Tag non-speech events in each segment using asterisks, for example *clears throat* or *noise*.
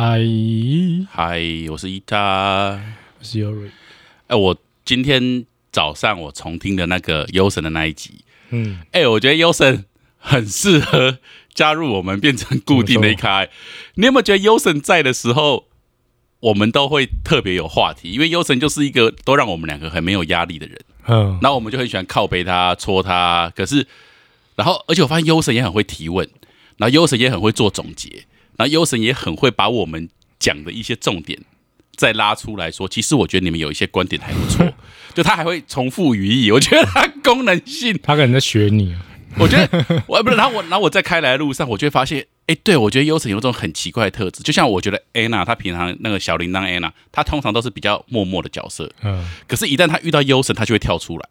嗨，嗨，我是伊塔。我是 Yuri。哎，我今天早上我重听的那个优神的那一集，嗯，哎，我觉得优神很适合加入我们，变成固定的一开。你有没有觉得优神在的时候，我们都会特别有话题？因为优神就是一个都让我们两个很没有压力的人，嗯，然后我们就很喜欢靠背他、戳他。可是，然后而且我发现优神也很会提问，然后优神也很会做总结，然后优神也很会把我们讲的一些重点再拉出来说。其实我觉得你们有一些观点还不错，*laughs* 就他还会重复语义，我觉得他功能性他可能在学你啊。我觉得我不是，然后我然后我在开来的路上，我就会发现，哎，对我觉得优神有种很奇怪的特质，就像我觉得 Anna 她平常那个小铃铛 Anna，她通常都是比较默默的角色，嗯，可是，一旦她遇到优神，她就会跳出来。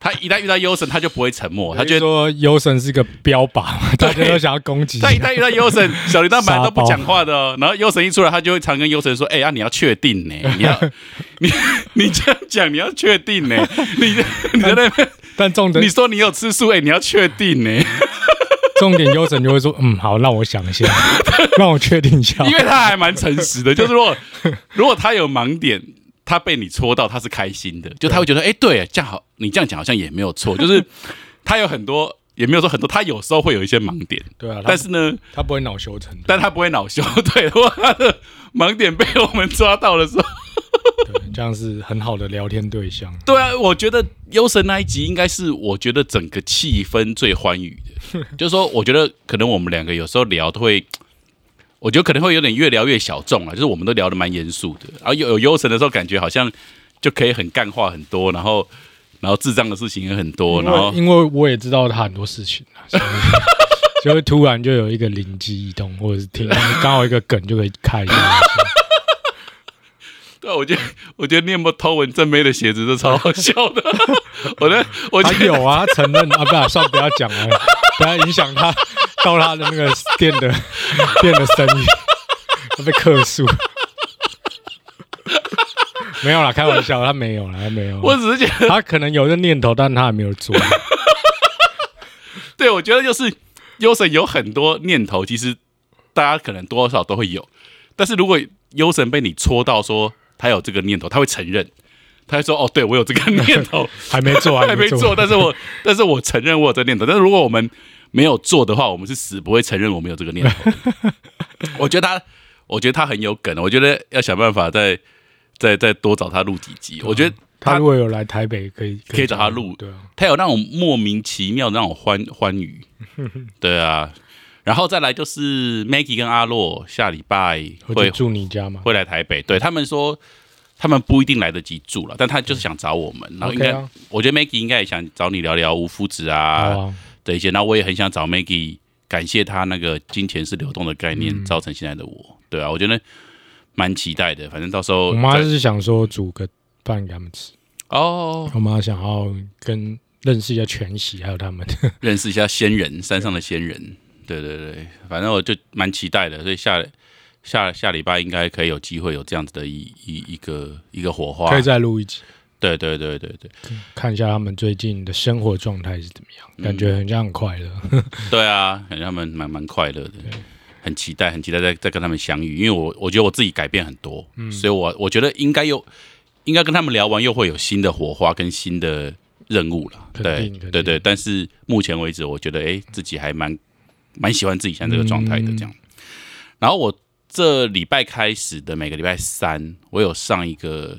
她一旦遇到优神，他就不会沉默，他觉得说优神是个标靶嘛，*laughs* 大家都想要攻击他一旦遇到优神，小铃铛本来都不讲话的哦，*laughs* 然后优神一出来，他就会常跟优神说：“哎、呀、你要确定呢，*laughs* 你要你你这样讲，你要确定呢，你你在那边但重点你说你有吃素，哎、你要确定呢，重点优神就会说，嗯，好，让我想一下，让我确定一下。因为他还蛮诚实的，就是如果如果他有盲点，他被你戳到，他是开心的，就他会觉得，哎、对，这样好，你这样讲好像也没有错，*laughs* 就是他有很多，也没有说很多，他有时候会有一些盲点，对啊，但是呢，他不会恼羞成怒，但他不会恼羞，*laughs* 对，如果他的盲点被我们抓到的时候。*laughs* 对，这样是很好的聊天对象。对啊，我觉得优神那一集应该是我觉得整个气氛最欢愉的，就是说，我觉得可能我们两个有时候聊都会，我觉得可能会有点越聊越小众啊，就是我们都聊得蛮严肃的，然后有有优神的时候，感觉好像就可以很干话很多，然后然后智障的事情也很多，然后因为我也知道他很多事情啊，所以 *laughs* 就会突然就有一个灵机一动，或者是听刚好一个梗就可以开一下。*laughs* 对啊，我觉得我觉得你有没有偷闻正妹的鞋子，这超好笑的，*laughs* 我的我觉得他有啊，他承认啊，不然算不要讲了，不要影响他到他的那个店的 *laughs* 店的生意，他被克诉。没有啦，开玩笑，他没有啦，他没有。我只是觉得，他可能有这念头，但他还没有做。*laughs* 对我觉得就是优神有很多念头，其实大家可能多少都会有，但是如果优神被你戳到说他有这个念头，他会承认，他会说哦，对我有这个念头，还没做，还没做，但是我但是我承认我有这个念头，但是如果我们没有做的话，我们是死不会承认我们有这个念头。*laughs* 我觉得他，我觉得他很有梗，我觉得要想办法再再再多找他录几集，我觉得他如果有来台北，可以可以找他录对啊，他有那种莫名其妙的那种欢欢愉，*laughs* 对啊。然后再来就是 Maggie 跟阿洛下礼拜会住你家吗？会来台北，对他们说他们不一定来得及住了，但他就是想找我们，然后应该、我觉得 Maggie 应该也想找你聊聊无夫子啊，的一些，然后我也很想找 Maggie 感谢他那个金钱是流动的概念、嗯。造成现在的我，对啊，我觉得蛮期待的，反正到时候我妈再是想说煮个饭给他们吃，哦。我妈想要跟认识一下全喜，还有他们。*laughs* 认识一下仙人，山上的仙人。对对对，反正我就蛮期待的，所以下下下礼拜应该可以有机会有这样子的一一一个一个火花。可以。再录一集，对对对对对看一下他们最近的生活状态是怎么样，嗯感觉很像很快乐。*laughs* 对啊，感觉他们蛮蛮快乐的，很期待很期待再再跟他们相遇，因为我我觉得我自己改变很多，嗯所以我我觉得应该又应该跟他们聊完又会有新的火花跟新的任务了。肯对对对，但是目前为止，我觉得哎自己还蛮蛮喜欢自己现在这个状态的嗯这样。然后我这礼拜开始的每个礼拜三，我有上一个，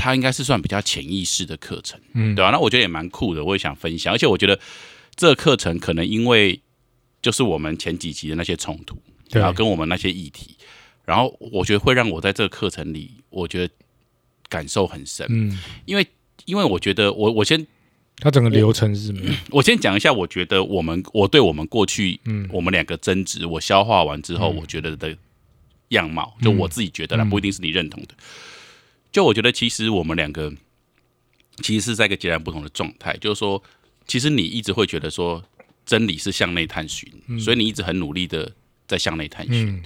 它应该是算比较潜意识的课程，嗯对吧、那我觉得也蛮酷的，我也想分享。而且我觉得这个课程可能因为就是我们前几集的那些冲突，对然后跟我们那些议题，然后我觉得会让我在这个课程里，我觉得感受很深，嗯，因为因为我觉得我我先它整个流程是什么样？我先讲一下，我觉得我们我对我们过去嗯我们两个争执，我消化完之后，我觉得的样貌，就我自己觉得啦，嗯不一定是你认同的。就我觉得，其实我们两个其实是在一个截然不同的状态，就是说，其实你一直会觉得说真理是向内探寻，所以你一直很努力的在向内探寻。嗯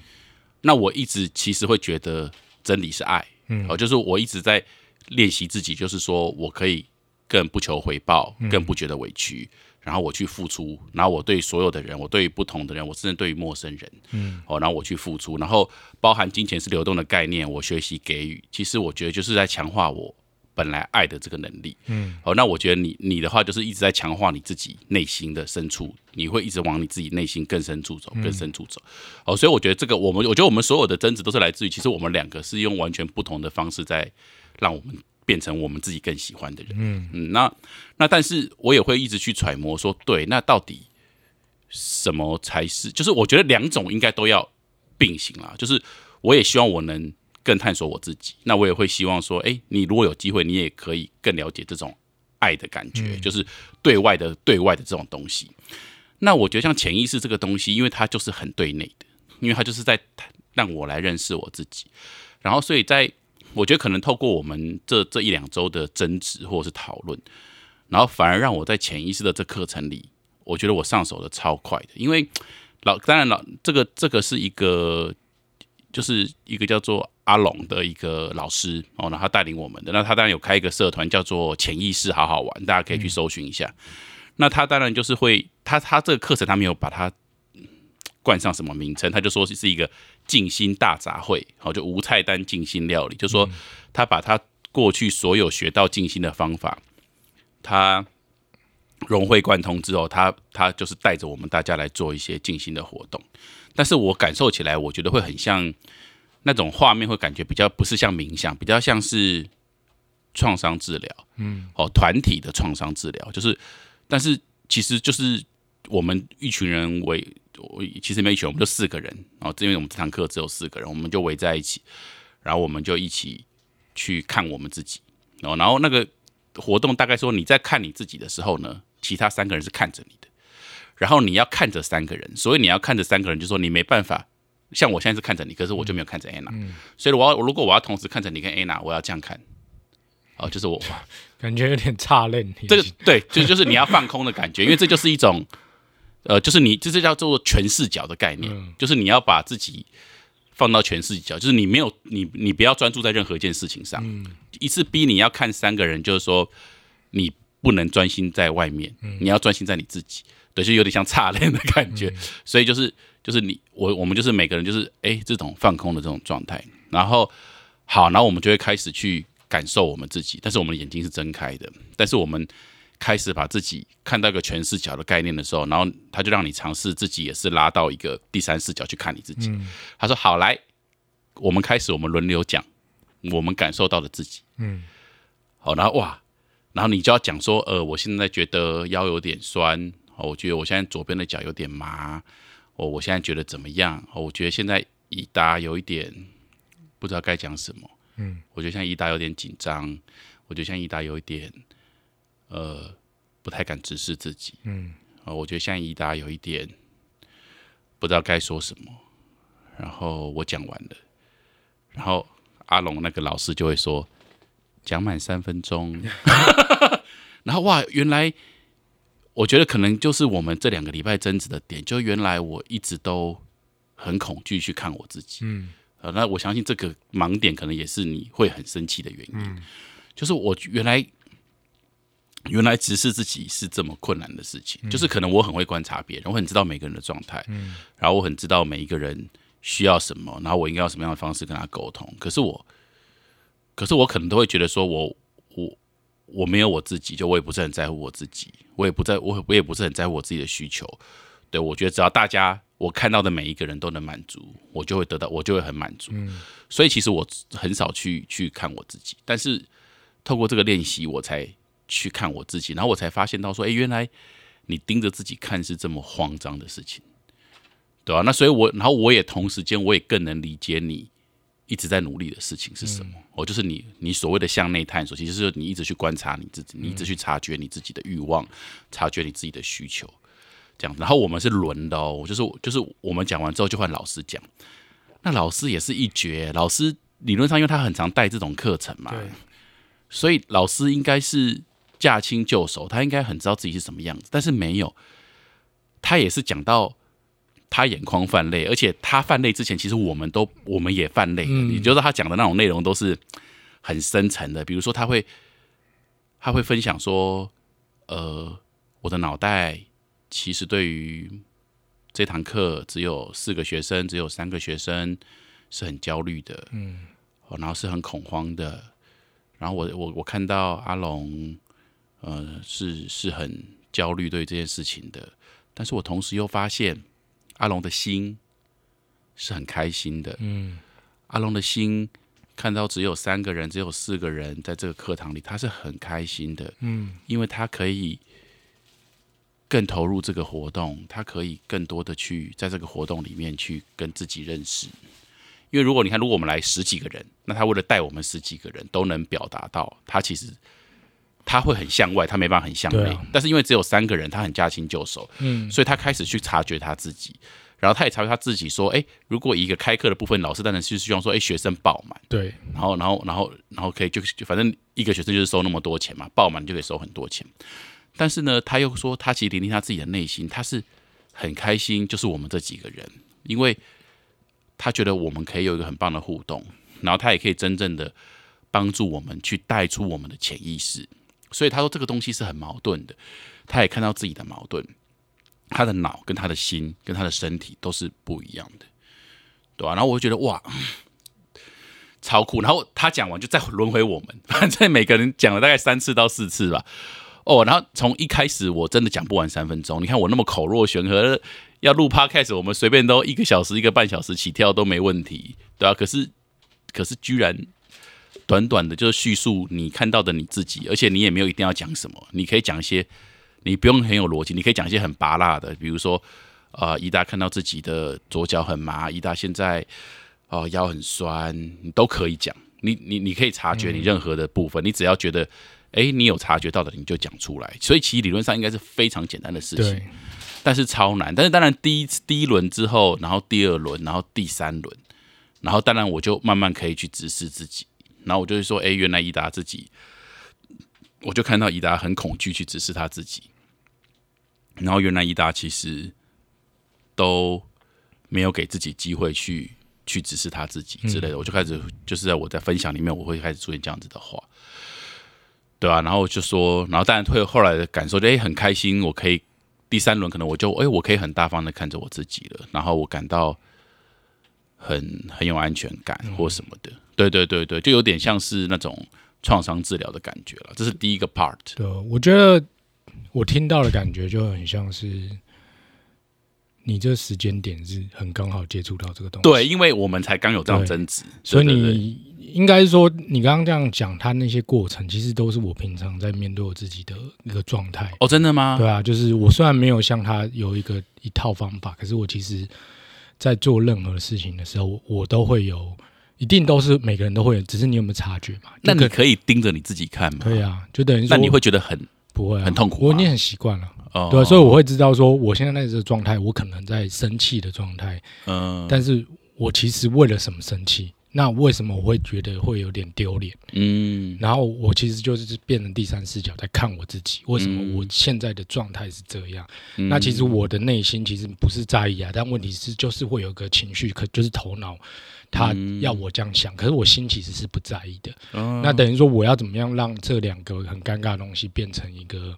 那我一直其实会觉得真理是爱，嗯哦，就是我一直在练习自己，就是说我可以更不求回报，更不觉得委屈，然后我去付出，然后我对所有的人，我对于不同的人，我甚至对于陌生人，嗯，哦，然后我去付出，然后包含金钱是流动的概念，我学习给予，其实我觉得就是在强化我本来爱的这个能力，嗯，哦，那我觉得你你的话就是一直在强化你自己内心的深处，你会一直往你自己内心更深处走，更深处走，哦，所以我觉得这个我们，我觉得我们所有的争执都是来自于，其实我们两个是用完全不同的方式在让我们。变成我们自己更喜欢的人，嗯嗯，那那但是我也会一直去揣摩说，对，那到底什么才是？就是我觉得两种应该都要并行啦。就是我也希望我能更探索我自己，那我也会希望说，哎，你如果有机会，你也可以更了解这种爱的感觉，就是对外的对外的这种东西。那我觉得像潜意识这个东西，因为它就是很对内的，因为它就是在让我来认识我自己，然后所以在。我觉得可能透过我们这这一两周的争执或者是讨论，然后反而让我在潜意识的这课程里，我觉得我上手的超快的。因为老当然老这个这个是一个就是一个叫做阿龙的一个老师哦，然后他带领我们的。那他当然有开一个社团叫做潜意识好好玩，大家可以去搜寻一下。那他当然就是会他他这个课程他没有把它冠上什么名称，他就说是一个。静心大杂烩，好，就无菜单静心料理，就说他把他过去所有学到静心的方法，他融会贯通之后，他他就是带着我们大家来做一些静心的活动。但是我感受起来，我觉得会很像那种画面，会感觉比较不是像冥想，比较像是创伤治疗，嗯，哦，团体的创伤治疗，就是，但是其实就是我们一群人为。我其实没选，我们就四个人，然后因为我们这堂课只有四个人，我们就围在一起，然后我们就一起去看我们自己，然后然后那个活动大概说你在看你自己的时候呢，其他三个人是看着你的，然后你要看着三个人，所以你要看着三个人，就说你没办法，像我现在是看着你，可是我就没有看着安娜，所以我要如果我要同时看着你跟安娜，我要这样看，哦，就是我感觉有点差愣，这个对，就就是你要放空的感觉，因为这就是一种。呃，就是你，这是叫做全视角的概念，就是你要把自己放到全视角，就是你没有你，你不要专注在任何一件事情上，一次逼你要看三个人，就是说你不能专心在外面，你要专心在你自己，对，就有点像差链的感觉，*laughs* 所以就是就是你我我们就是每个人就是哎这种放空的这种状态，然后好，然后我们就会开始去感受我们自己，但是我们的眼睛是睁开的，但是我们。开始把自己看到一个全视角的概念的时候，然后他就让你尝试自己也是拉到一个第三视角去看你自己。他说：“好，来，我们开始，我们轮流讲我们感受到的自己。”嗯，好，然后哇，然后你就要讲说：“呃，我现在觉得腰有点酸，哦，我觉得我现在左边的脚有点麻，哦，我现在觉得怎么样？哦，我觉得现在伊达有一点不知道该讲什么。嗯，我觉得像伊达有点紧张，我觉得像伊达有一点。”呃，不太敢直视自己。嗯，啊，我觉得现在伊达有一点不知道该说什么。然后我讲完了，然后阿龙那个老师就会说讲满三分钟。*laughs* 然后哇，原来我觉得可能就是我们这两个礼拜争执的点，就原来我一直都很恐惧去看我自己。嗯，呃，那我相信这个盲点可能也是你会很生气的原因。就是我原来。原来直视自己是这么困难的事情，就是可能我很会观察别人，我很知道每个人的状态，嗯，然后我很知道每一个人需要什么，然后我应该用什么样的方式跟他沟通。可是我，可是我可能都会觉得说，我我我没有我自己，就我也不是很在乎我自己，我也不在我我也不是很在乎我自己的需求。对我觉得只要大家我看到的每一个人都能满足，我就会得到，我就会很满足。嗯，所以其实我很少去去看我自己，但是透过这个练习，我才。去看我自己，然后我才发现到说，哎，原来你盯着自己看是这么慌张的事情，对吧？那所以，我然后我也同时间，我也更能理解你一直在努力的事情是什么。哦就是你，你所谓的向内探索，其实是你一直去观察你自己，你一直去察觉你自己的欲望，察觉你自己的需求，这样。然后我们是轮的哦，就是就是我们讲完之后就换老师讲，那老师也是一绝。老师理论上，因为他很常带这种课程嘛，所以老师应该是。驾轻就熟，他应该很知道自己是什么样子，但是没有，他也是讲到他眼眶泛泪，而且他泛泪之前，其实我们都我们也泛泪。也就是他讲的那种内容都是很深沉的，比如说他会他会分享说，呃，我的脑袋其实对于这堂课只有四个学生，只有三个学生是很焦虑的，嗯哦，然后是很恐慌的。然后我我我看到阿龙，呃，是是很焦虑对这件事情的，但是我同时又发现阿龙的心是很开心的，嗯。阿龙的心看到只有三个人，只有四个人在这个课堂里，他是很开心的，嗯。因为他可以更投入这个活动，他可以更多的去在这个活动里面去跟自己认识。因为如果你看，如果我们来十几个人，那他为了带我们十几个人都能表达到，他其实他会很向外，他没办法很向内。啊但是因为只有三个人，他很驾轻就熟，嗯所以他开始去察觉他自己，然后他也察觉他自己说，哎，如果一个开课的部分，老师当然是希望说，哎，学生爆满。对，然后，然后，然后，然后可以就就反正一个学生就是收那么多钱嘛，爆满就可以收很多钱。但是呢，他又说他其实聆听他自己的内心，他是很开心，就是我们这几个人，因为他觉得我们可以有一个很棒的互动，然后他也可以真正的帮助我们去带出我们的潜意识。所以他说这个东西是很矛盾的，他也看到自己的矛盾，他的脑跟他的心跟他的身体都是不一样的，对吧、然后我就觉得哇，超酷。然后他讲完就再轮回我们，反正每个人讲了大概三次到四次吧。哦，然后从一开始我真的讲不完三分钟，你看我那么口若悬河，要录 podcast 我们随便都一个小时、一个半小时起跳都没问题，对啊。可是可是居然短短的就是叙述你看到的你自己，而且你也没有一定要讲什么，你可以讲一些你不用很有逻辑，你可以讲一些很拔辣的，比如说呃，伊达看到自己的左脚很麻，伊达现在哦、腰很酸，你都可以讲。你你你可以察觉你任何的部分，你只要觉得，哎，你有察觉到的，你就讲出来。所以其实理论上应该是非常简单的事情，对，但是超难。但是当然第一次第一轮之后，然后第二轮，然后第三轮，然后当然我就慢慢可以去直视自己，然后我就会说，哎，原来伊达自己，我就看到伊达很恐惧去直视他自己，然后原来伊达其实都没有给自己机会去去直视他自己之类的，我就开始就是在我在分享里面，我会开始出现这样子的话，对啊，然后我就说，然后当然会后来的感受就，哎很开心，我可以第三轮可能我就哎我可以很大方的看着我自己了，然后我感到很很有安全感或什么的，对对对对，就有点像是那种创伤治疗的感觉了，这是第一个 part，对，我觉得我听到的感觉就很像是你这时间点是很刚好接触到这个东西，对，因为我们才刚有这样对争执，所以你应该是说，你刚刚这样讲，他那些过程其实都是我平常在面对我自己的一个状态。哦，真的吗？对啊，就是我虽然没有像他有一个一套方法，可是我其实，在做任何事情的时候，我都会有，一定都是每个人都会有，只是你有没有察觉嘛？那你可以盯着你自己看吗？对啊，就等于说那你会觉得很不会啊，很痛苦我已经很习惯了。哦，对啊、所以我会知道说，我现在在这个状态，我可能在生气的状态，嗯但是我其实为了什么生气？那为什么我会觉得会有点丢脸？嗯然后我其实就是变成第三视角在看我自己，为什么嗯我现在的状态是这样？嗯那其实我的内心其实不是在意啊，但问题是就是会有个情绪，可就是头脑他嗯要我这样想，可是我心其实是不在意的。哦那等于说我要怎么样让这两个很尴尬的东西变成一个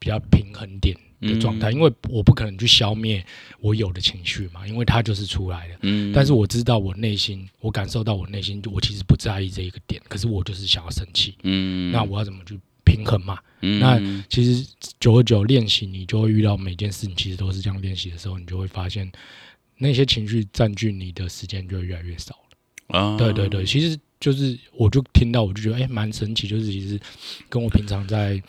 比较平衡点的状态？嗯因为我不可能去消灭我有的情绪嘛，因为它就是出来的。嗯但是我知道我内心，我感受到我内心，我其实不在意这一个点，可是我就是想要生气。嗯那我要怎么去平衡嘛？嗯那其实久而久练习，你就会遇到每件事情，其实都是这样练习的时候，你就会发现那些情绪占据你的时间就会越来越少了。啊对对对，其实就是我就听到，我就觉得哎，蛮、神奇，就是其实跟我平常在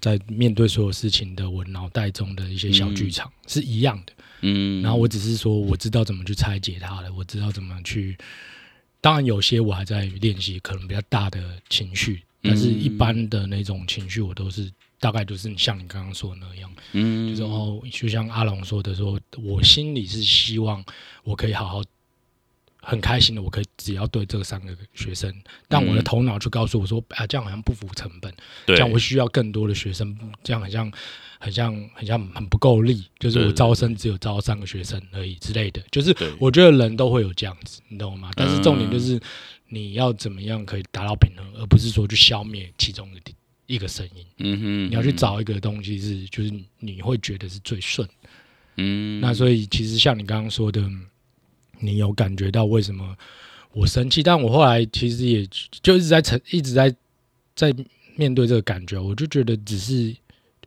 在面对所有事情的我脑袋中的一些小剧场、是一样的。嗯然后我只是说我知道怎么去拆解它了，我知道怎么去。当然有些我还在练习，可能比较大的情绪，但是一般的那种情绪，我都是大概就是像你刚刚说的那样，嗯。就是哦，就像阿龙说的说，我心里是希望我可以好好。很开心的，我可以只要对这三个学生，但我的嗯。头脑就告诉我说，啊，这样好像不符成本，对。这样我需要更多的学生，这样好像很像很像很不够力，就是我招生只有招三个学生而已之类的，就是我觉得人都会有这样子，你懂吗？但是重点嗯。就是你要怎么样可以达到平衡，而不是说去消灭其中的一个声音，嗯哼，你要去找一个东西是就是你会觉得是最顺。嗯，那所以其实像你刚刚说的，你有感觉到为什么我生气？但我后来其实也就一直在成，一直在在面对这个感觉，我就觉得只是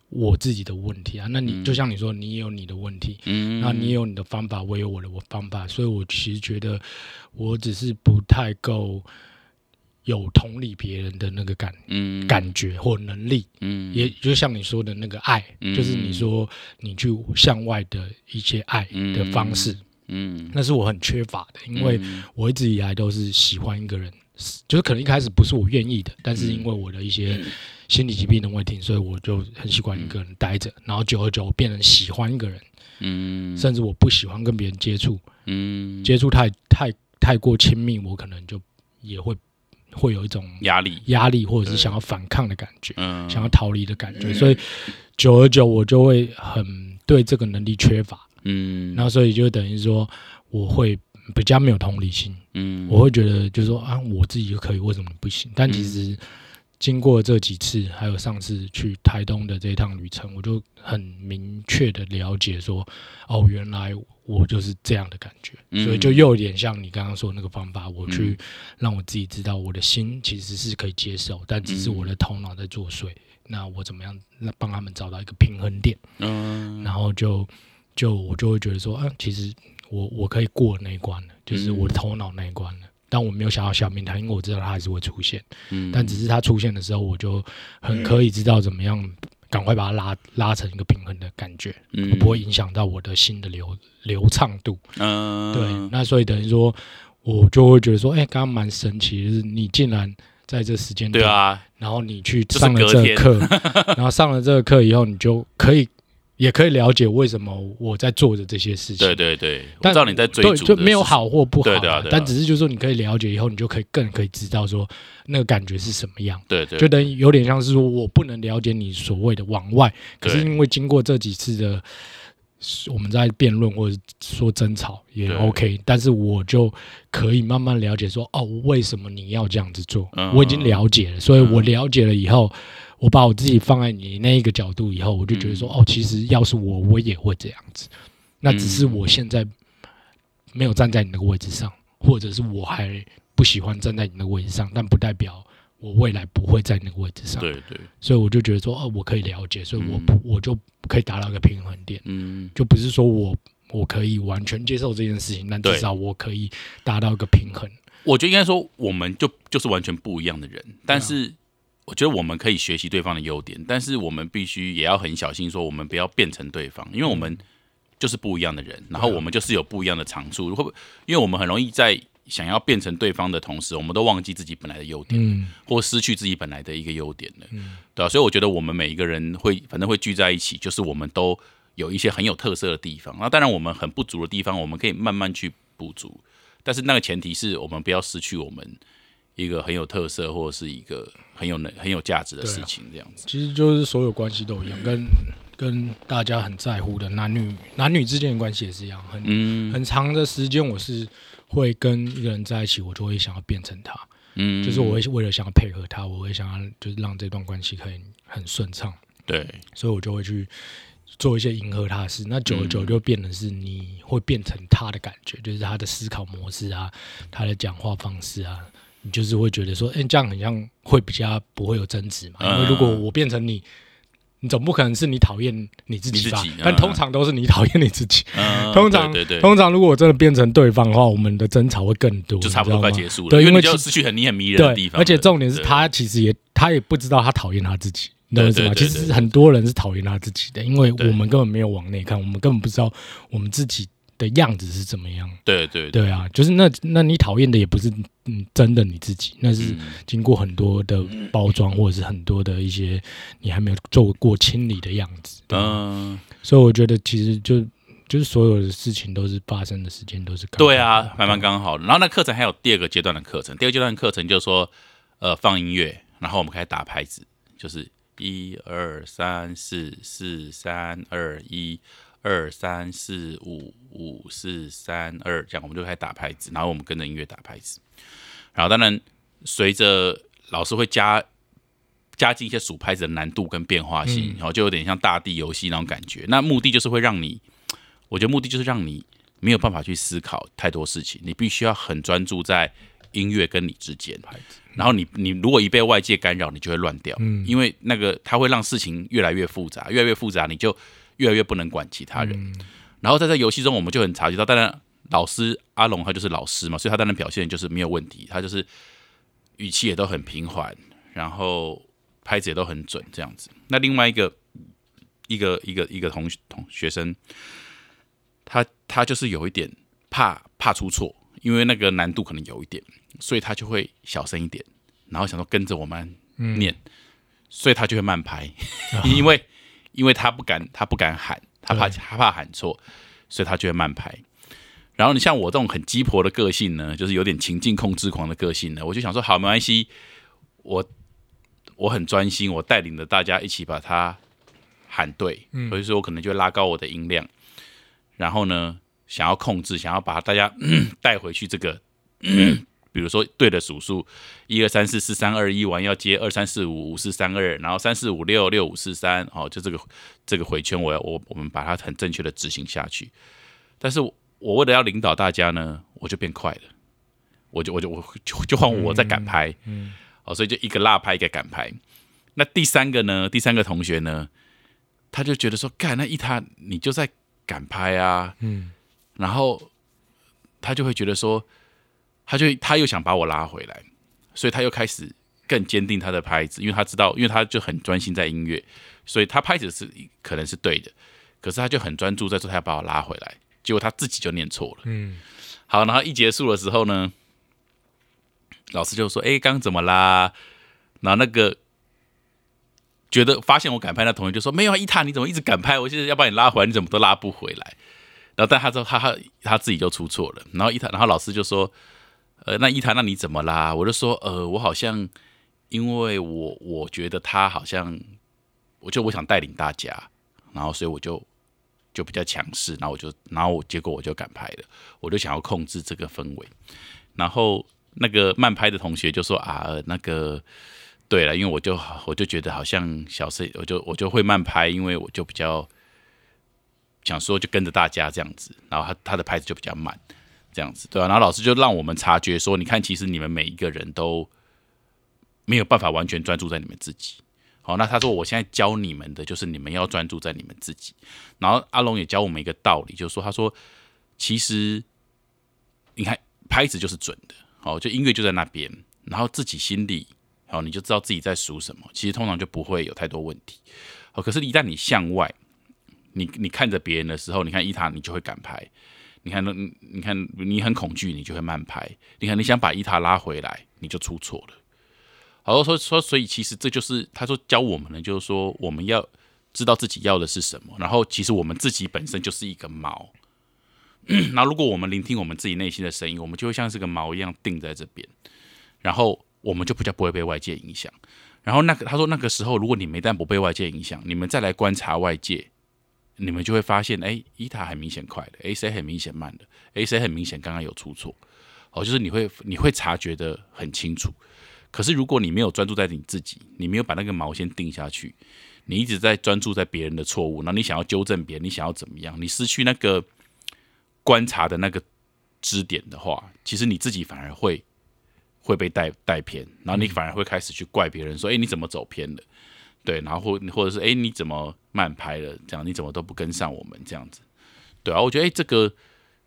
我自己的问题啊。那你、嗯就像你说，你也有你的问题，嗯，那你也有你的方法，我有我的我方法，所以我其实觉得我只是不太够有同理别人的那个感嗯。感觉或能力。嗯。也就像你说的那个爱，嗯。就是你说你去向外的一些爱的方式，嗯，那是我很缺乏的，因为嗯。我一直以来都是喜欢一个人，就是可能一开始不是我愿意的，但是因为我的一些心理疾病的问题，所以我就很喜欢一个人待着，然后久而久变成喜欢一个人，嗯。甚至我不喜欢跟别人接触，嗯。接触太太太过亲密，我可能就也会会有一种压力，压力或者是想要反抗的感觉。嗯，想要逃离的感觉，所以久而久我就会很对这个能力缺乏，嗯，然后所以就等于说我会比较没有同理心，嗯，我会觉得就是说啊我自己就可以，为什么不行？但其实经过这几次，还有上次去台东的这一趟旅程，我就很明确的了解说，哦，原来我就是这样的感觉，嗯所以就又有点像你刚刚说的那个方法，我去嗯让我自己知道我的心其实是可以接受，但只是嗯我的头脑在作祟。那我怎么样那帮他们找到一个平衡点？嗯，然后就就我就会觉得说，啊，其实我我可以过那一关了，就是嗯我的头脑那一关了。但我没有想要消灭它，因为我知道它还是会出现。嗯但只是它出现的时候，我就很可以知道怎么样赶快把它拉拉成一个平衡的感觉，嗯不会影响到我的心的流流畅度。嗯，对，那所以等于说，我就会觉得说，哎、刚刚蛮神奇，就是你竟然在这时间段，对啊，然后你去上了这个课，*laughs* 然后上了这个课以后，你就可以也可以了解为什么我在做的这些事情。对对对，我但知道你在追，逐的就没有好或不好对对啊对啊但只是就是说你可以了解以后，你就可以更可以知道说那个感觉是什么样。对对，就等于有点像是说我不能了解你所谓的往外，可是因为经过这几次的我们在辩论或者说争吵也 OK，但是我就可以慢慢了解说哦，为什么你要这样子做？嗯我已经了解了，所以我嗯了解了以后，我把我自己放在你那一个角度以后，我就觉得说、嗯。哦，其实要是我，我也会这样子。那只是嗯。我现在没有站在你那个位置上，或者是我还不喜欢站在你那个位置上，但不代表我未来不会在那个位置上。对对，所以我就觉得说，哦，我可以了解，所以我不、嗯我就可以达到一个平衡点，嗯。就不是说我我可以完全接受这件事情，但至少我可以达到一个平衡。我觉得应该说，我们就就是完全不一样的人，啊。但是我觉得我们可以学习对方的优点，但是我们必须也要很小心，说我们不要变成对方，因为我们就是不一样的人，然后我们就是有不一样的长处，会不会？因为我们很容易在想要变成对方的同时，我们都忘记自己本来的优点，嗯或失去自己本来的一个优点了，嗯对啊，所以我觉得我们每一个人会，反正会聚在一起，就是我们都有一些很有特色的地方。那当然，我们很不足的地方，我们可以慢慢去补足。但是那个前提是我们不要失去我们一个很有特色或者是一个很有能很有价值的事情，这样子。其实就是所有关系都一样，跟跟大家很在乎的男女男女之间的关系也是一样，很、嗯很长的时间我是会跟一个人在一起，我就会想要变成他，嗯，就是我会为了想要配合他，我会想要就是让这段关系可以很顺畅。对，所以我就会去做一些迎合他的事。那久而久嗯就变成是你会变成他的感觉，就是他的思考模式啊，他的讲话方式啊，你就是会觉得说，哎、这样很像会比较不会有争执嘛。因为如果嗯我变成你。你总不可能是你讨厌你自己吧？但嗯通常都是你讨厌你自己。嗯，*laughs* 通常对对对，通常如果我真的变成对方的话，我们的争吵会更多，就差不多快结束了，因为你就对因为其失去很你很迷人的地对，方。而且重点是他其实也他也不知道他讨厌他自己，你懂我意思吗？其实很多人是讨厌他自己的，因为我们根本没有往内看，我们根本不知道我们自己的样子是怎么样。对对对啊，就是那那你讨厌的也不是嗯真的你自己，那是嗯经过很多的包装或者是很多的一些你还没有做过清理的样子。嗯，所以我觉得其实就就是所有的事情都是发生的时间都是刚对啊，慢慢刚好。然后那课程还有第二个阶段的课程，第二个阶段的课程就是说，呃，放音乐，然后我们开始打拍子，就是一二三四四三二一二三四五五四三二，这样我们就开始打拍子，然后我们跟着音乐打拍子。然后当然随着老师会加加进一些数拍子的难度跟变化性，然后就有点像大地游戏那种感觉。那目的就是会让你，我觉得目的就是让你没有办法去思考太多事情，你必须要很专注在音乐跟你之间。然后你你如果一被外界干扰，你就会乱掉，因为那个它会让事情越来越复杂，越来越复杂，你就越来越不能管其他人。然后在这游戏中，我们就很察觉到，当然老师阿龙他就是老师嘛，所以他当然表现就是没有问题，他就是语气也都很平缓，然后拍子也都很准这样子。那另外一个一个一个一个同同学生，他他就是有一点怕怕出错，因为那个难度可能有一点。所以他就会小声一点，然后想说跟着我们念，所以他就会慢拍，*laughs* 因为因为他不敢他不敢喊，他怕他怕喊错，所以他就会慢拍。然后你像我这种很鸡婆的个性呢，就是有点情境控制狂的个性呢，我就想说好没关系，我我很专心，我带领着大家一起把它喊对，所以说我可能就拉高我的音量，然后呢想要控制，想要把大家 *coughs* 带回去这个。*coughs* 比如说对的数数，一二三四四三二一完要接二三四五五四三二，然后三四五六六五四三，哦，就这个这个回圈，我要我我们把它很正确的执行下去。但是我为了要领导大家呢，我就变快了，我就我就我就就换我在赶拍，嗯，哦，所以就一个落拍一个赶拍。那第三个呢？第三个同学呢？他就觉得说，干那一他你就在赶拍啊，嗯，然后他就会觉得说。他就他又想把我拉回来，所以他又开始更坚定他的拍子，因为他知道，因为他就很专心在音乐，所以他拍子是可能是对的，可是他就很专注在说他要把我拉回来，结果他自己就念错了。嗯，好，然后一结束的时候呢，老师就说：“哎，刚怎么啦？”然后那个觉得发现我敢拍那同学就说：“没有啊，伊塔，你怎么一直敢拍？我现在要把你拉回来，你怎么都拉不回来？”然后但他说他他他自己就出错了，然后伊塔，然后老师就说。呃，那一谈，那你怎么啦？我就说，呃，我好像，因为我我觉得他好像，我就我想带领大家，然后所以我就就比较强势，然后我就，然后结果我就敢拍了，我就想要控制这个氛围。然后那个慢拍的同学就说啊，那个对了，因为我就我就觉得好像小 C，，我就我就会慢拍，因为我就比较想说就跟着大家这样子，然后他他的拍子就比较慢。这样子对啊？然后老师就让我们察觉说，你看，其实你们每一个人都没有办法完全专注在你们自己。好，那他说，我现在教你们的就是你们要专注在你们自己。然后阿龙也教我们一个道理，就是说，他说，其实你看拍子就是准的，好，就音乐就在那边，然后自己心里好，你就知道自己在数什么，其实通常就不会有太多问题。好，可是，一旦你向外，你你看着别人的时候，你看伊塔，你就会敢拍。你看，那你看，你很恐惧，你就会慢拍。你看，你想把伊塔拉回来，你就出错了。好，说说，所以其实这就是他说教我们的，就是说我们要知道自己要的是什么。然后，其实我们自己本身就是一个锚。*clears throat* 那如果我们聆听我们自己内心的声音，我们就会像是个锚一样定在这边。然后，我们就比较不会被外界影响。然后，那个他说那个时候，如果你没但不被外界影响，你们再来观察外界。你们就会发现，哎，伊塔很明显快的，A C 很明显慢的，A C 很明显刚刚有出错，哦，就是你会你会察觉的很清楚。可是如果你没有专注在你自己，你没有把那个毛先定下去，你一直在专注在别人的错误，然后你想要纠正别人，你想要怎么样，你失去那个观察的那个支点的话，其实你自己反而会会被带带偏，然后你反而会开始去怪别人说，哎，你怎么走偏了？对，然后或或者是哎，你怎么慢拍了？这样你怎么都不跟上我们这样子？对啊，我觉得哎，这个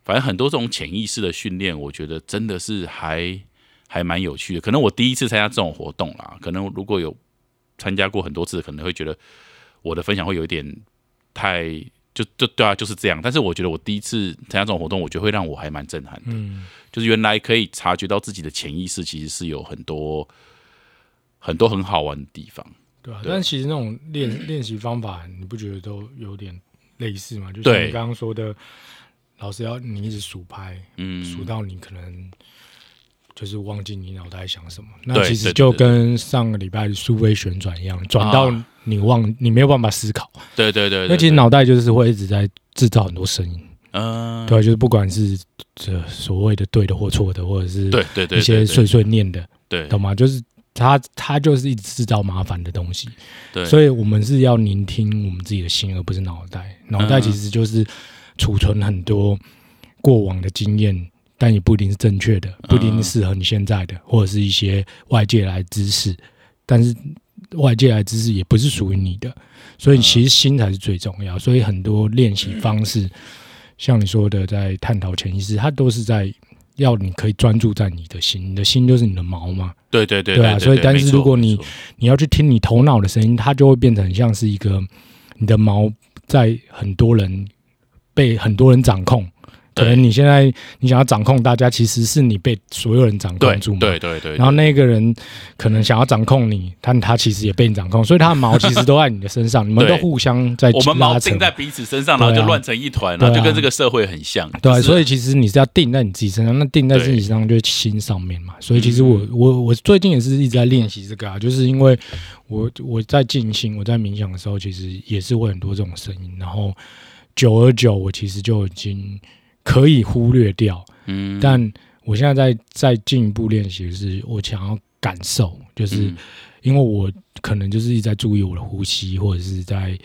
反正很多这种潜意识的训练，我觉得真的是还还蛮有趣的。可能我第一次参加这种活动啦，可能如果有参加过很多次，可能会觉得我的分享会有一点太就就对啊，就是这样。但是我觉得我第一次参加这种活动，我觉得会让我还蛮震撼的。嗯，就是原来可以察觉到自己的潜意识，其实是有很多很多很好玩的地方。对啊，但其实那种练 *clears throat* 练习方法，你不觉得都有点类似吗？就像你刚刚说的，老师要你一直数拍，嗯，数到你可能就是忘记你脑袋想什么。那其实就跟上个礼拜数位旋转一样，转到你忘，你没有办法思考。对对对，那其实脑袋就是会一直在制造很多声音。嗯，对，就是不管是这所谓的对的或错的，或者是对对对一些碎碎念的，对，懂吗？就是。它它就是一直制造麻烦的东西。对，所以我们是要聆听我们自己的心，而不是脑袋。脑袋其实就是储存很多过往的经验，但也不一定是正确的，不一定适合你现在的，或者是一些外界来知识。但是外界来知识也不是属于你的，所以其实心才是最重要。所以很多练习方式，像你说的，在探讨潜意识，它都是在要你可以专注在你的心，你的心就是你的毛嘛。对对对对啊所以但是如果你你要去听你头脑的声音，它就会变成像是一个你的毛在很多人被很多人掌控。可能你现在你想要掌控大家，其实是你被所有人掌控住嘛。对对对，然后那个人可能想要掌控你，但他其实也被你掌控，所以他的毛其实都在你的身上，你们都互相在我们毛定在彼此身上，然后就乱成一团，然后就跟这个社会很像。对，所以其实你是要定在你自己身上，那定在自己身上就是心上面嘛。所以其实我我我最近也是一直在练习这个啊，就是因为我我在静心，我在冥想的时候，其实也是会很多这种声音，然后久而久，我其实就已经可以忽略掉。嗯，但我现在在在进一步练习的是，我想要感受，就是嗯因为我可能就是一直在注意我的呼吸，或者是在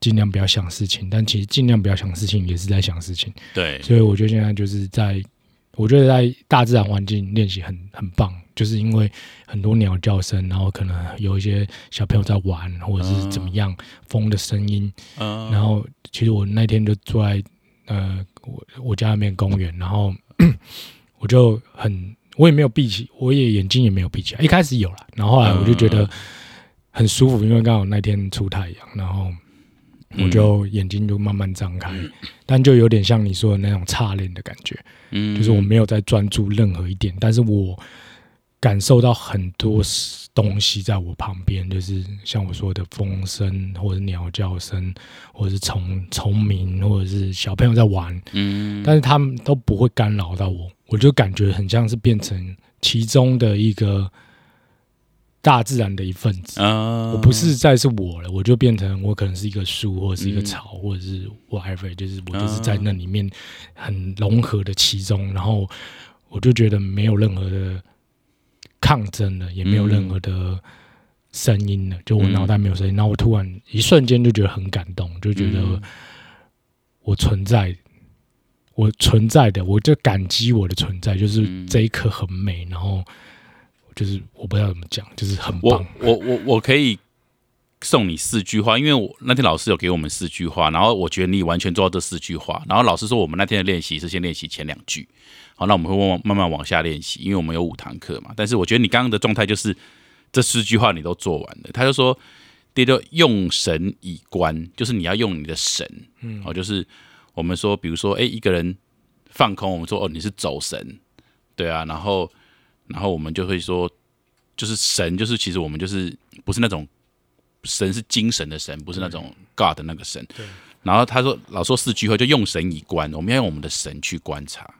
尽量不要想事情，但其实尽量不要想事情也是在想事情。对所以我觉得现在就是在，我觉得在大自然环境练习很很棒，就是因为很多鸟叫声，然后可能有一些小朋友在玩，或者是怎么样，风的声音。嗯，然后其实我那天就坐在呃我我家那边公园，然后 *clears throat* 我就很我也没有闭起，我也眼睛也没有闭起来，一开始有了，然后后来我就觉得嗯很舒服，因为刚好那天出太阳，然后我就眼睛就慢慢张开，但就有点像你说的那种差练的感觉，嗯。就是我没有在专注任何一点，但是我感受到很多东西在我旁边，就是像我说的风声，或者是鸟叫声，或者是虫虫鸣，或者是小朋友在玩，嗯，但是他们都不会干扰到我，我就感觉很像是变成其中的一个大自然的一份子。啊，我不是再是我了，我就变成我可能是一个树，或者是一个嗯。草，或者是 whatever，就是我就是在那里面很融合的其中，然后我就觉得没有任何的抗争了，也没有任何的声音了，就我脑袋没有声音，然后我突然一瞬间就觉得很感动，就觉得嗯我存在。我存在的，我就感激我的存在，就是嗯这一刻很美，然后就是我不知道怎么讲，就是很我棒。我我我可以送你四句话，因为我那天老师有给我们四句话，然后我觉得你完全做到这四句话，然后老师说我们那天的练习是先练习前两句，好，那我们会慢慢慢往下练习，因为我们有五堂课嘛。但是我觉得你刚刚的状态就是这四句话你都做完了。他就说，第六用神以观，就是你要用你的神，嗯，哦，就是我们说，比如说，哎，一个人放空，我们说哦你是走神，对啊，然后然后我们就会说。就是神，就是其实我们就是不是那种神是精神的神，不是那种 God 的那个神。然后他说老说四句话，就用神以观，我们要用我们的神去观察，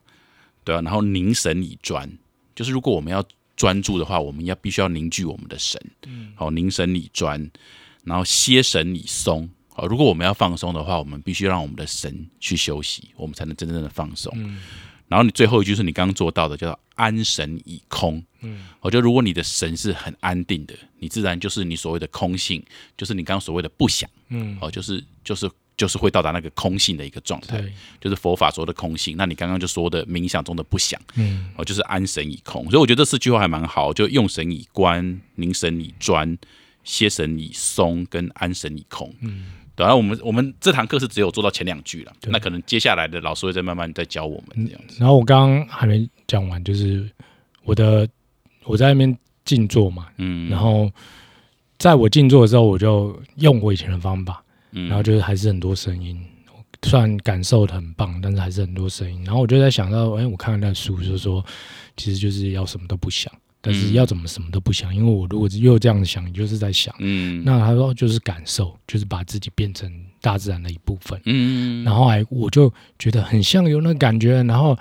对啊。然后凝神以专，就是如果我们要专注的话，我们要必须要凝聚我们的神，嗯好、凝神以专，然后歇神以松。好，如果我们要放松的话，我们必须让我们的神去休息，我们才能真正的放松。嗯然后你最后一句是你刚刚做到的，叫做安神以空。嗯，我觉得如果你的神是很安定的，你自然就是你所谓的空性，就是你刚刚所谓的不想，嗯，哦，就是就是就是会到达那个空性的一个状态，对，就是佛法说的空性。那你刚刚就说的冥想中的不想，嗯哦，就是安神以空。所以我觉得这四句话还蛮好，就用神以观，凝神以专，歇神以松，跟安神以空。嗯，对，然后我们我们这堂课是只有做到前两句了，那可能接下来的老师会再慢慢再教我们这样子。然后我刚刚还没讲完，就是我的我在那边静坐嘛，嗯，然后在我静坐的时候，我就用我以前的方法，嗯然后就是还是很多声音，虽然感受的很棒，但是还是很多声音。然后我就在想到，哎，我看了那书，就是说，其实就是要什么都不想，但是嗯要怎么什么都不想？因为我如果又这样想，你就是在想。嗯，那他说就是感受，就是把自己变成大自然的一部分。嗯，然后还我就觉得很像有那感觉，然后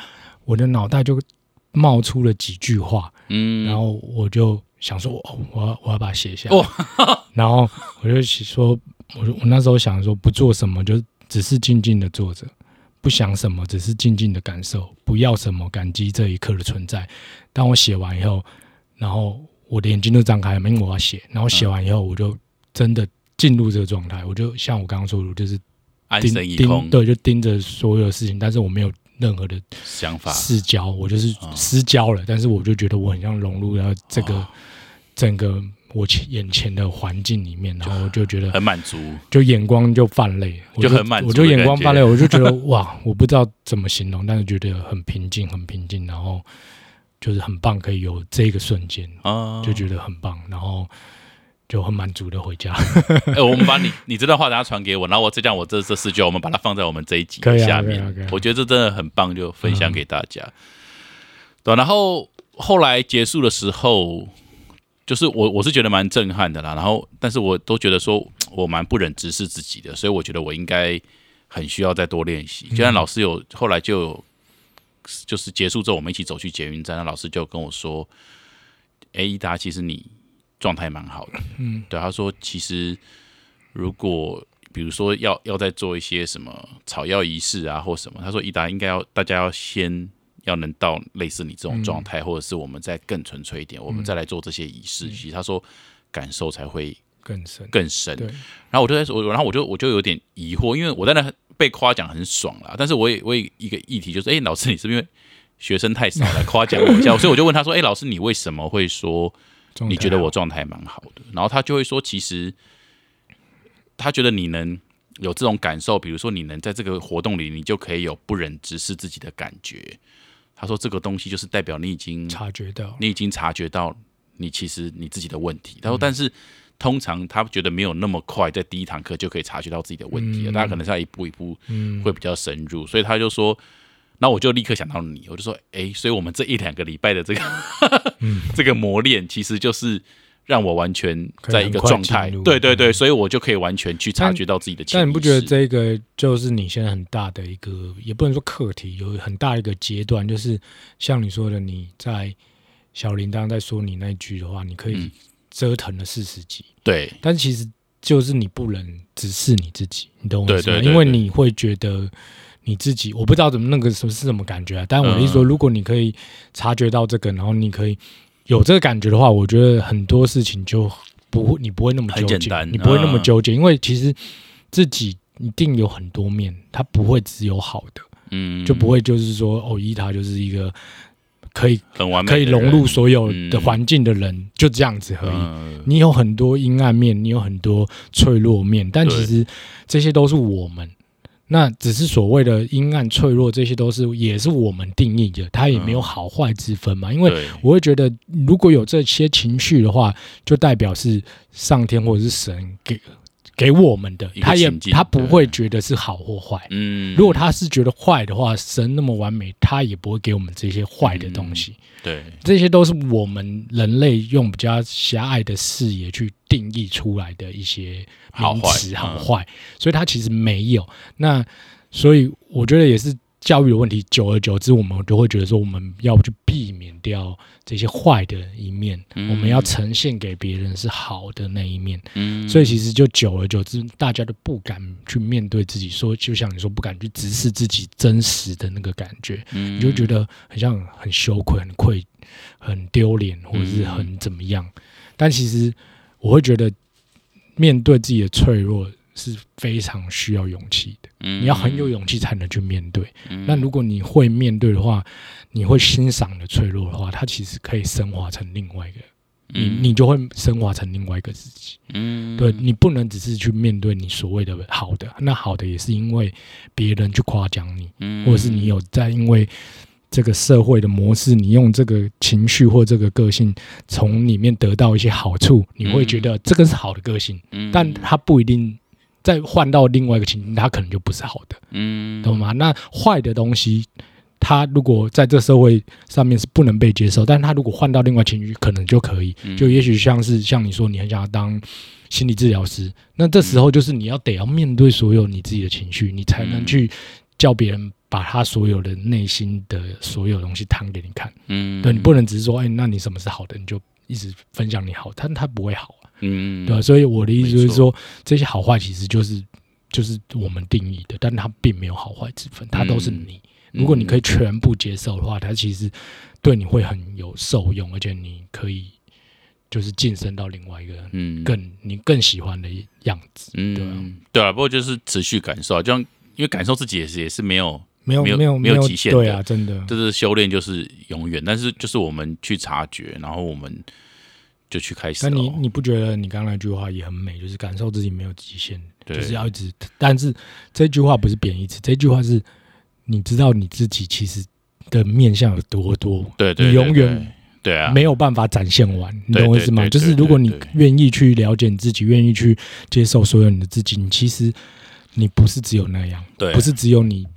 我的脑袋就冒出了几句话，嗯，然后我就想说，哦，我要我要把它写下来。哦然后我就说，我我那时候想说，不做什么，就只是静静的坐着，不想什么，只是静静的感受，不要什么，感激这一刻的存在。当我写完以后，然后我的眼睛都张开了嘛，因为我要写，然后写完以后，我就真的进入这个状态，我就像我刚刚说的，我就是安盯神一空，盯对，就盯着所有的事情，但是我没有任何的想法，失焦，我就是啊失焦了，但是我就觉得我很像融入了这个哦。整个我前眼前的环境里面，然后我就觉得很满足，就眼光就泛泪，我就很满足我就眼光泛泪，我就觉得 *laughs* 哇，我不知道怎么形容，但是觉得很平静，很平静，然后就是很棒，可以有这个瞬间，啊，就觉得很棒，然后就很满足的回家。*laughs* 哎、我们把你你这段话等下传给我，然后我再讲我这这四句，我们把它放在我们这一集下面。我觉得这真的很棒，就分享给大家。对，然后后来结束的时候，就是我我是觉得蛮震撼的啦。然后，但是我都觉得说我蛮不忍直视自己的，所以我觉得我应该很需要再多练习。就像老师有后来就有，就是结束之后我们一起走去捷运站，那老师就跟我说：“哎，伊达，其实你状态蛮好的。”嗯，对，他说其实如果比如说要要再做一些什么草药仪式啊或什么，他说伊达应该要大家要先要能到类似你这种状态，或者是我们再更纯粹一点，我们再来做这些仪式，其实他说感受才会更深，更深。对，然后我就在说，然后我就我就有点疑惑，因为我在那被夸奖很爽啦，但是我也我也一个议题就是，哎，老师你是不是因为学生太少来夸奖我一下？所以我就问他说，哎，老师你为什么会说？你觉得我状态蛮好的，然后他就会说，其实他觉得你能有这种感受，比如说你能在这个活动里，你就可以有不忍直视自己的感觉。他说这个东西就是代表你已经察觉到，你已经察觉到你其实你自己的问题。他嗯。说，但是通常他觉得没有那么快，在第一堂课就可以察觉到自己的问题了，嗯。大家可能是要一步一步嗯，会比较深入，所以他就说，那我就立刻想到你，我就说，诶，所以我们这一两个礼拜的这个、嗯。*laughs* 这个磨练，其实就是让我完全在一个状态，对对对，嗯所以我就可以完全去察觉到自己的。但你不觉得这个就是你现在很大的一个，也不能说课题，有很大一个阶段，就是像你说的，你在小铃铛在说你那句的话，你可以嗯折腾了四十集，对但其实就是你不能只是你自己，你懂我意思吗？对对对因为你会觉得你自己，我不知道怎么那个什么是什么感觉啊。但我的意思说，嗯如果你可以察觉到这个，然后你可以有这个感觉的话，我觉得很多事情就不会，你不会那么纠结，你不会那么嗯纠结，因为其实自己一定有很多面，它不会只有好的，嗯，就不会就是说哦，伊塔就是一个可以很完美可以，融入所有的嗯环境的人，就这样子而已。嗯，你有很多阴暗面，你有很多脆弱面，但其实这些都是我们。那只是所谓的阴暗、脆弱，这些都是也是我们定义的，它也没有嗯好坏之分嘛。因为我会觉得，如果有这些情绪的话，就代表是上天或者是神给给我们的他也他不会觉得是好或坏。嗯，如果他是觉得坏的话，神那么完美，他也不会给我们这些坏的东西。对这些都是我们人类用比较狭隘的视野去定义出来的一些名词，好坏嗯好坏，所以他其实没有。那所以我觉得也是教育的问题，久而久之，我们就会觉得说，我们要去避免掉这些坏的一面，嗯我们要呈现给别人是好的那一面。嗯，所以其实就久而久之，大家都不敢去面对自己，说就像你说，不敢去直视自己真实的那个感觉。你你就觉得很像很羞愧、很愧、很丢脸，或者是嗯很怎么样。但其实我会觉得，面对自己的脆弱是非常需要勇气的。你你要很有勇气才能去面对。嗯那如果你会面对的话，你会欣赏的脆弱的话，它其实可以升华成另外一个，你你就会升华成另外一个自己。嗯对你不能只是去面对你所谓的好的，那好的也是因为别人去夸奖你，嗯或者是你有在因为这个社会的模式，你用这个情绪或这个个性从里面得到一些好处，你会觉得这个是好的个性，嗯但它不一定再换到另外一个情境，它可能就不是好的，嗯懂吗？那坏的东西。它如果在这社会上面是不能被接受，但是它如果换到另外情绪，可能就可以。嗯就也许像是像你说，你很想要当心理治疗师，那这时候就是你要得要面对所有你自己的情绪，你才能嗯去叫别人把他所有的内心的所有东西摊给你看。嗯对你不能只是说，哎，那你什么是好的，你就一直分享你好，但他不会好啊，嗯对吧？所以我的意思就是说，这些好坏其实就是就是我们定义的，但它并没有好坏之分，它都是嗯你。如果你可以全部接受的话，它其实对你会很有受用，而且你可以就是晋升到另外一个嗯，更你更喜欢的样子。嗯，对啊对啊，不过就是持续感受啊，就像因为感受自己也是也是没有，没有没有没有极限的对啊，真的，就是修炼就是永远，但是就是我们去察觉，然后我们就去开始咯。但你你不觉得你刚刚那句话也很美？就是感受自己没有极限，就是要一直。但是这句话不是贬义词，这句话是你知道你自己其实的面相有多多，对对，你永远对啊，没有办法展现完，你懂我意思吗？就是如果你愿意去了解你自己，愿意去接受所有你的自己，你其实你不是只有那样，对不是只有你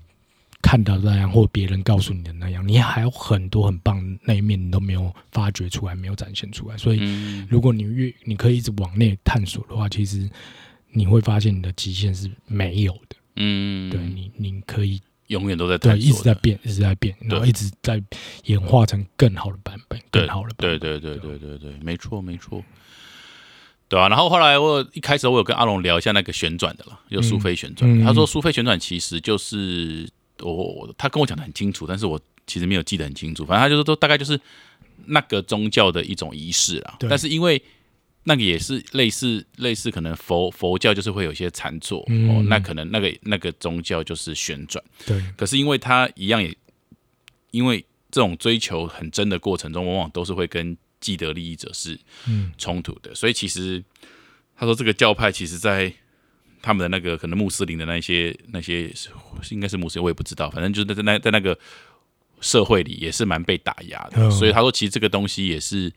看到的那样，或别人告诉你的那样，你还有很多很棒的那一面，你都没有发掘出来，没有展现出来。所以，嗯，如果你越你可以一直往内探索的话，其实你会发现你的极限是没有的。嗯，对你，你可以永远都在对探索的一直在变，一直在变，然后一直在演化成更好的版本，更好的版本。对对对对对对，没错没错，对啊。然后后来我一开始我有跟阿龙聊一下那个旋转的了，就苏菲旋转。嗯他说苏菲旋转其实就是我我他跟我讲的很清楚，但是我其实没有记得很清楚。反正他就是说大概就是那个宗教的一种仪式啦。对但是因为那个也是类似类似，可能佛佛教就是会有一些禅坐、嗯哦，那可能那个那个宗教就是旋转。对可是因为他一样也，因为这种追求很真的过程中，往往都是会跟既得利益者是嗯冲突的，所以其实他说这个教派其实在他们的那个可能穆斯林的那些那些是应该是穆斯林，我也不知道，反正就是在那在那个社会里也是蛮被打压的，嗯所以他说其实这个东西也是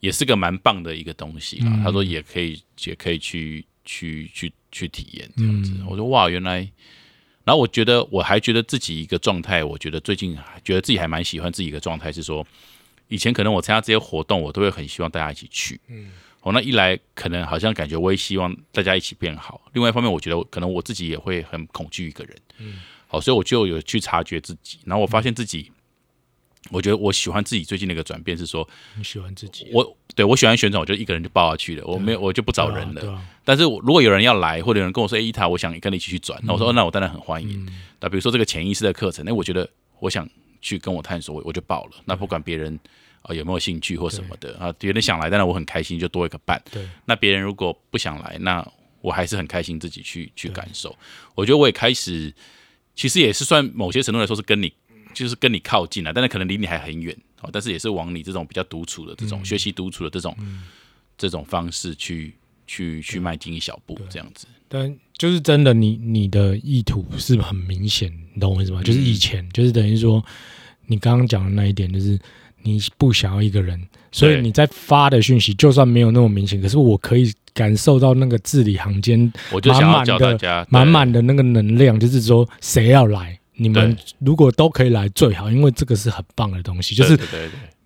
也是个蛮棒的一个东西啦。嗯他说也可以也可以去去去去体验这样子。嗯我说哇，原来。然后我觉得我还觉得自己一个状态，我觉得最近还觉得自己还蛮喜欢自己一个状态是说，以前可能我参加这些活动，我都会很希望大家一起去。嗯哦，那一来可能好像感觉我也希望大家一起变好，另外一方面，我觉得可能我自己也会很恐惧一个人。嗯，好，所以我就有去察觉自己，然后我发现自己，我觉得我喜欢自己最近的一个转变是说，你喜欢自己，我对我喜欢旋转，我就一个人就抱下去了，我没有我就不找人了。但是我如果有人要来，或者有人跟我说：“哎、伊塔，我想跟你一起去转。”那我说：“哦那我当然很欢迎。嗯那比如说这个潜意识的课程，那我觉得我想去跟我探索，我我就报了。那不管别人啊、有没有兴趣或什么的啊，别人想来，但是我很开心，就多一个伴。对，那别人如果不想来，那我还是很开心自己去去感受。我觉得我也开始，其实也是算某些程度来说是跟你，就是跟你靠近了，但是可能离你还很远哦。但是也是往你这种比较独处的这种、嗯学习独处的这种、这种方式去去去迈进一小步，这样子。但就是真的你，你的意图是很明显，你懂我意思吗？就是以前，就是等于说，你刚刚讲的那一点，就是你不想要一个人，所以你在发的讯息，就算没有那么明显，可是我可以感受到那个字里行间我就想要叫满满的大家满满的那个能量，就是说谁要来，你们如果都可以来最好，因为这个是很棒的东西，就是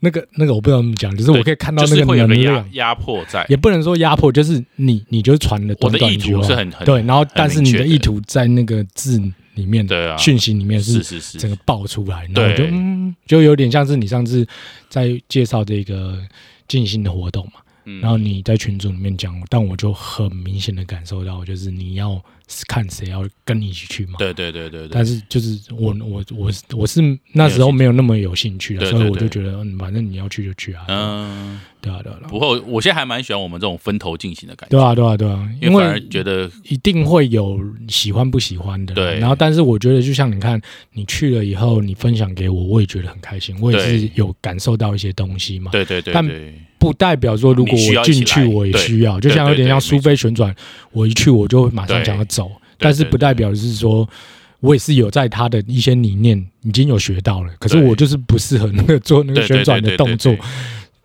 那个那个我不知道怎么讲，就是我可以看到那个能量。压迫在。也不能说压迫，就是你，你就传了短我的意短一句话是很很对，然后但是你的意图在那个字里面，对啊，讯息里面是是是是，整个爆出来，然后就就有点像是你上次在介绍这个进行的活动嘛，嗯。然后你在群组里面讲，但我就很明显的感受到，就是你要看谁要跟你一起去嘛。对对对对对，但是就是我我我我是那时候没有那么有兴趣的，所以我就觉得嗯，反正你要去就去啊。嗯，对啊对啊不过我现在还蛮喜欢我们这种分头进行的感觉，对啊对啊对啊，因因为反而觉得一定会有喜欢不喜欢的，对。然后，但是我觉得，就像你看，你去了以后，你分享给我，我也觉得很开心，我也是有感受到一些东西嘛。对对对但，不代表说，如果我进去，我也需要，就像有点像苏菲旋转，我一去我就马上想要走，但是不代表是说。我也是有在他的一些理念已经有学到了，可是我就是不适合那个做那个旋转的动作，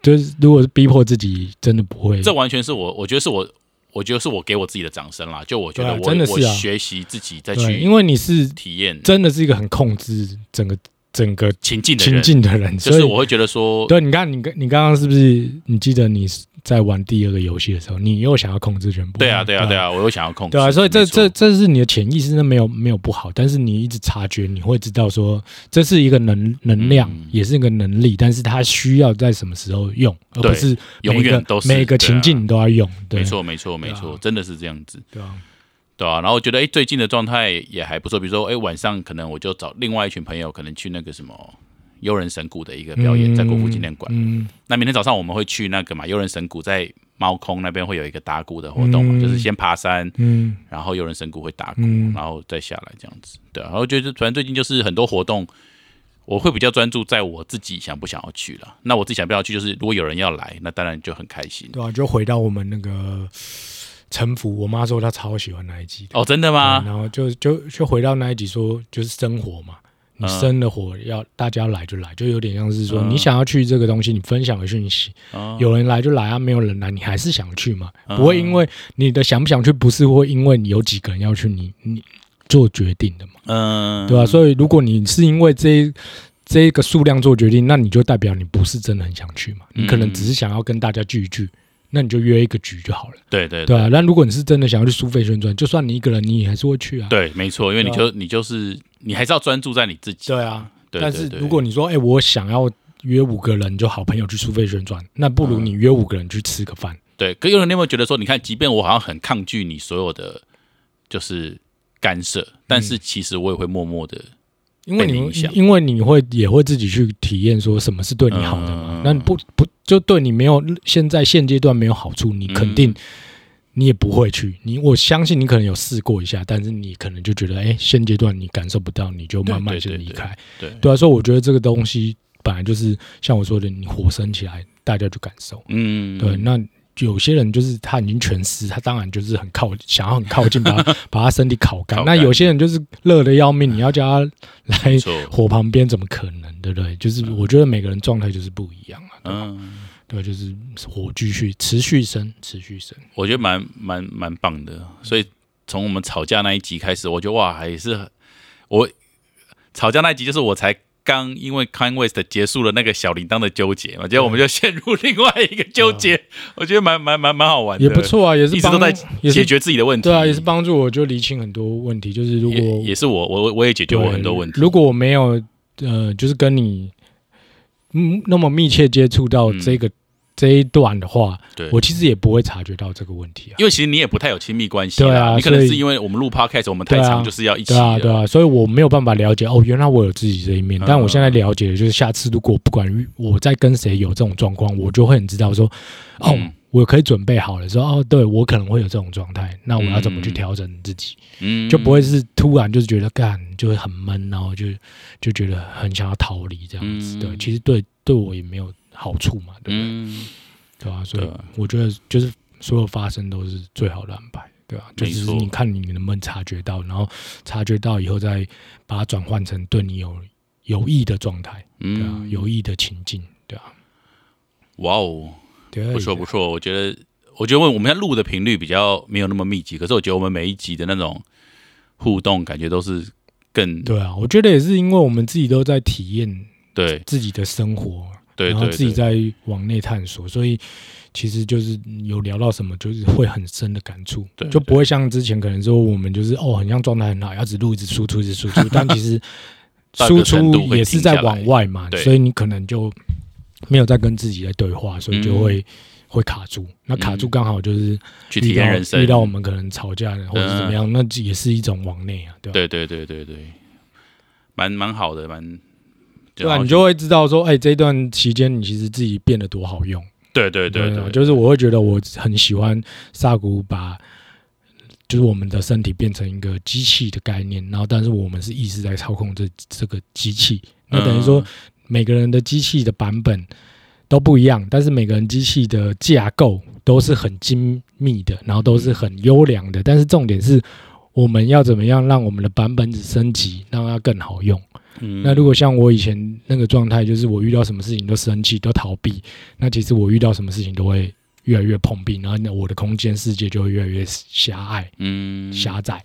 就是如果是逼迫自己，真的不会。这完全是我，我觉得是我，我觉得是我给我自己的掌声啦。就我觉得我我真的是啊学习自己再对，去因为你是体验真的是一个很控制整个整个情情境的人，境的人，所以就是我会觉得说，对，你看你刚你刚刚是不是？你记得你在玩第二个游戏的时候，你又想要控制全部？对啊对啊对啊，啊，我又想要控制，对啊，所以这这这是你的潜意识，那没有没有不好，但是你一直察觉，你会知道说这是一个能能量，嗯也是一个能力，但是它需要在什么时候用，而不对是永远都是每个情境你都要用。对没，错没错没错真的是这样子。对啊，对啊，然后我觉得哎，最近的状态也还不错。比如说，哎，晚上可能我就找另外一群朋友，可能去那个什么悠人神谷的一个表演，在国父纪念馆。嗯那明天早上我们会去那个嘛，悠人神谷在猫空那边会有一个打鼓的活动嘛，嗯就是先爬山，嗯然后悠人神谷会打鼓，嗯然后再下来这样子。对啊，然后就是反正最近就是很多活动，我会比较专注在我自己想不想要去了。那我自己想不想要去，就是如果有人要来，那当然就很开心。对啊，就回到我们那个臣服，我妈说她超喜欢那一集。哦，真的对吗？然后就就就回到那一集说，就是生活嘛，你嗯生的火要大家来就来，就有点像是说嗯。你想要去这个东西，你分享个讯息，哦有人来就来啊，没有人来你还是想去嘛，嗯。不会因为你的想不想去，不是会因为你有几个人要去，你你做决定的嘛，嗯，对吧、所以如果你是因为这一这一个数量做决定，那你就代表你不是真的很想去嘛，你可能只是想要跟大家聚一聚。那你就约一个局就好了，对对对啊。那如果你是真的想要去苏费宣传，就算你一个人，你也还是会去啊。对，没错，因为你对就你就是你还是要专注在你自己。对啊，但是如果你说，哎、我想要约五个人就好朋友去苏费旋转，那不如嗯你约五个人去吃个饭。对，可有人你有没有觉得说，你看，即便我好像很抗拒你所有的就是干涉，但是其实我也会默默的，因为你因为你会也会自己去体验说什么是对你好的嘛。嗯那你不不就对你没有现在现阶段没有好处，你肯嗯定你也不会去。你我相信你可能有试过一下，但是你可能就觉得，哎、现阶段你感受不到，你就慢慢对对对对先离开。对，对啊，所以我觉得这个东西本来就是像我说的，你火升起来，大家就感受。嗯，对，那有些人就是他已经全湿，他当然就是很靠，想要很靠近把他 *laughs* 把他身体烤干。那有些人就是热的要命，你要叫他来，火旁边，怎么可能？对不对？就是我觉得每个人状态就是不一样啊。嗯，对，就是火继续持续升，持续升。我觉得蛮蛮蛮棒的。所以从我们吵架那一集开始，我觉得哇，还是我吵架那一集，就是我才刚因为 Kanye West 结束了那个小铃铛的纠结嘛，结果我们就陷入另外一个纠结，*laughs* 我觉得蛮蛮蛮蛮好玩的，也不，错啊，也是一直都在解决自己的问题，对啊，也是帮助我就理清很多问题。就是如果也也是我我我也解决我很多问题，如果我没有呃，就是跟你嗯那么密切接触到这个、这一段的话，我其实也不会察觉到这个问题啊。因为其实你也不太有亲密关系，对啊你可能是因为我们录 podcast 我们太长，就是要一起对啊，对啊，所以我没有办法了解哦，原来我有自己这一面。嗯但我现在了解的就是，下次如果不管我在跟谁有这种状况，我就会很知道说，哦，嗯我可以准备好了，说哦，对我可能会有这种状态，那我要怎么去调整自己，嗯就不会是突然就是觉得干就会很闷，然后就就觉得很想要逃离这样子。嗯对，其实对对我也没有好处嘛，对不对？嗯，对啊、所以我觉得就是所有发生都是最好的安排，对吧、就是你看你能不能察觉到，然后察觉到以后再把它转换成对你有有益的状态，对啊，嗯，有益的情境，对啊，哇哦，对，不错不错，我觉得我觉得我们现在录的频率比较没有那么密集，可是我觉得我们每一集的那种互动感觉都是更对啊，我觉得也是因为我们自己都在体验对。自己的生活，对对然后自己对，在往内探索，所以其实就是有聊到什么，就是会很深的感触对，就不会像之前可能说我们就是哦，很像状态很好，要只录一直输出一直输出，*laughs* 但其实输出也是在往外嘛，所以你可能就没有在跟自己在对话，所以就会、会卡住。那卡住嗯。刚好就是去体验人生，遇到我们可能吵架的或者是怎么样，那也是一种往内啊，对吧？对对对对对，蛮蛮好的，蛮对啊，你就会知道说，哎，这段期间你其实自己变得多好用。对对对就是我会觉得我很喜欢萨古把，就是我们的身体变成一个机器的概念，然后但是我们是意识在操控这这个机器，那等于说嗯。每个人的机器的版本都不一样，但是每个人机器的架构都是很精密的，然后都是很优良的，但是重点是我们要怎么样让我们的版本子升级，让它更好用。嗯那如果像我以前那个状态，就是我遇到什么事情都生气、都逃避，那其实我遇到什么事情都会越来越碰壁，然后呢我的空间世界就会越来越狭隘、嗯狭窄。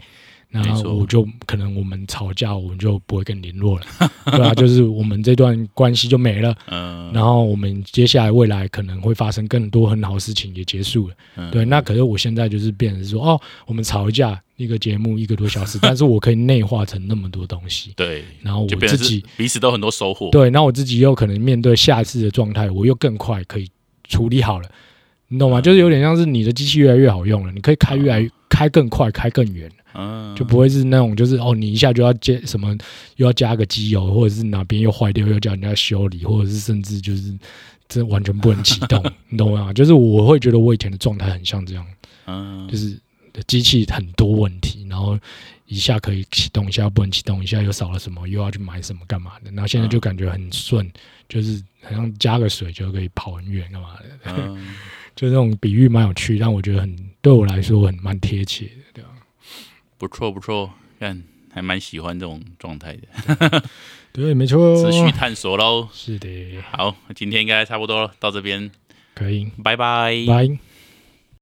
然后我就可能我们吵架，我们就不会跟你联络了，对啊，*laughs* 就是我们这段关系就没了。嗯然后我们接下来未来可能会发生更多很好的事情，也结束了。嗯对，那可是我现在就是变成说，哦，我们吵一架，一个节目一个多小时，*laughs* 但是我可以内化成那么多东西，对，然后我自己彼此都很多收获，对，那我自己又可能面对下次的状态，我又更快可以处理好了，你懂吗？嗯就是有点像是你的机器越来越好用了，你可以开越来越开更快，开更远。嗯，就不会是那种就是哦，你一下就要接什么，又要加个机油，或者是哪边又坏掉，又叫人家修理，或者是甚至就是这完全不能启动，*laughs* 你懂吗？就是我会觉得我以前的状态很像这样，嗯，就是机器很多问题，然后一下可以启动，一下不能启动，一下又少了什么，又要去买什么干嘛的，然后现在就感觉很顺，就是好像加个水就可以跑很远干嘛的，嗯。*laughs* 就这种比喻蛮有趣，但我觉得很对我来说很蛮贴切的？不错不错，看还蛮喜欢这种状态的，*laughs* 对，没错，持续探索喽。是的，好，今天应该差不多了到这边，可以，拜拜。拜。